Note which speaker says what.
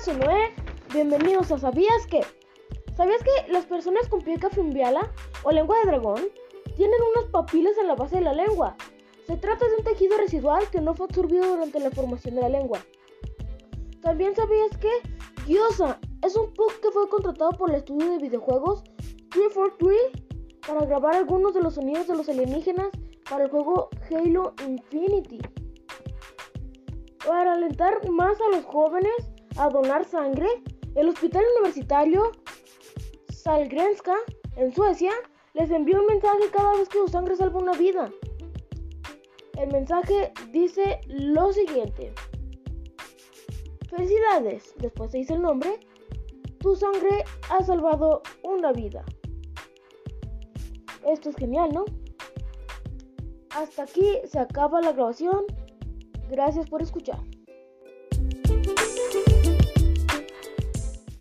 Speaker 1: soy Noé. Bienvenidos a ¿Sabías que? ¿Sabías que las personas con pieca fumbiala o lengua de dragón tienen unas papilas en la base de la lengua? Se trata de un tejido residual que no fue absorbido durante la formación de la lengua. ¿También sabías que Gyoza es un pug que fue contratado por el estudio de videojuegos 343 para grabar algunos de los sonidos de los alienígenas para el juego Halo Infinity? Para alentar más a los jóvenes a donar sangre, el Hospital Universitario Salgrenska en Suecia les envió un mensaje cada vez que su sangre salva una vida. El mensaje dice lo siguiente. Felicidades, después se dice el nombre. Tu sangre ha salvado una vida. Esto es genial, ¿no? Hasta aquí se acaba la grabación. Gracias por escuchar.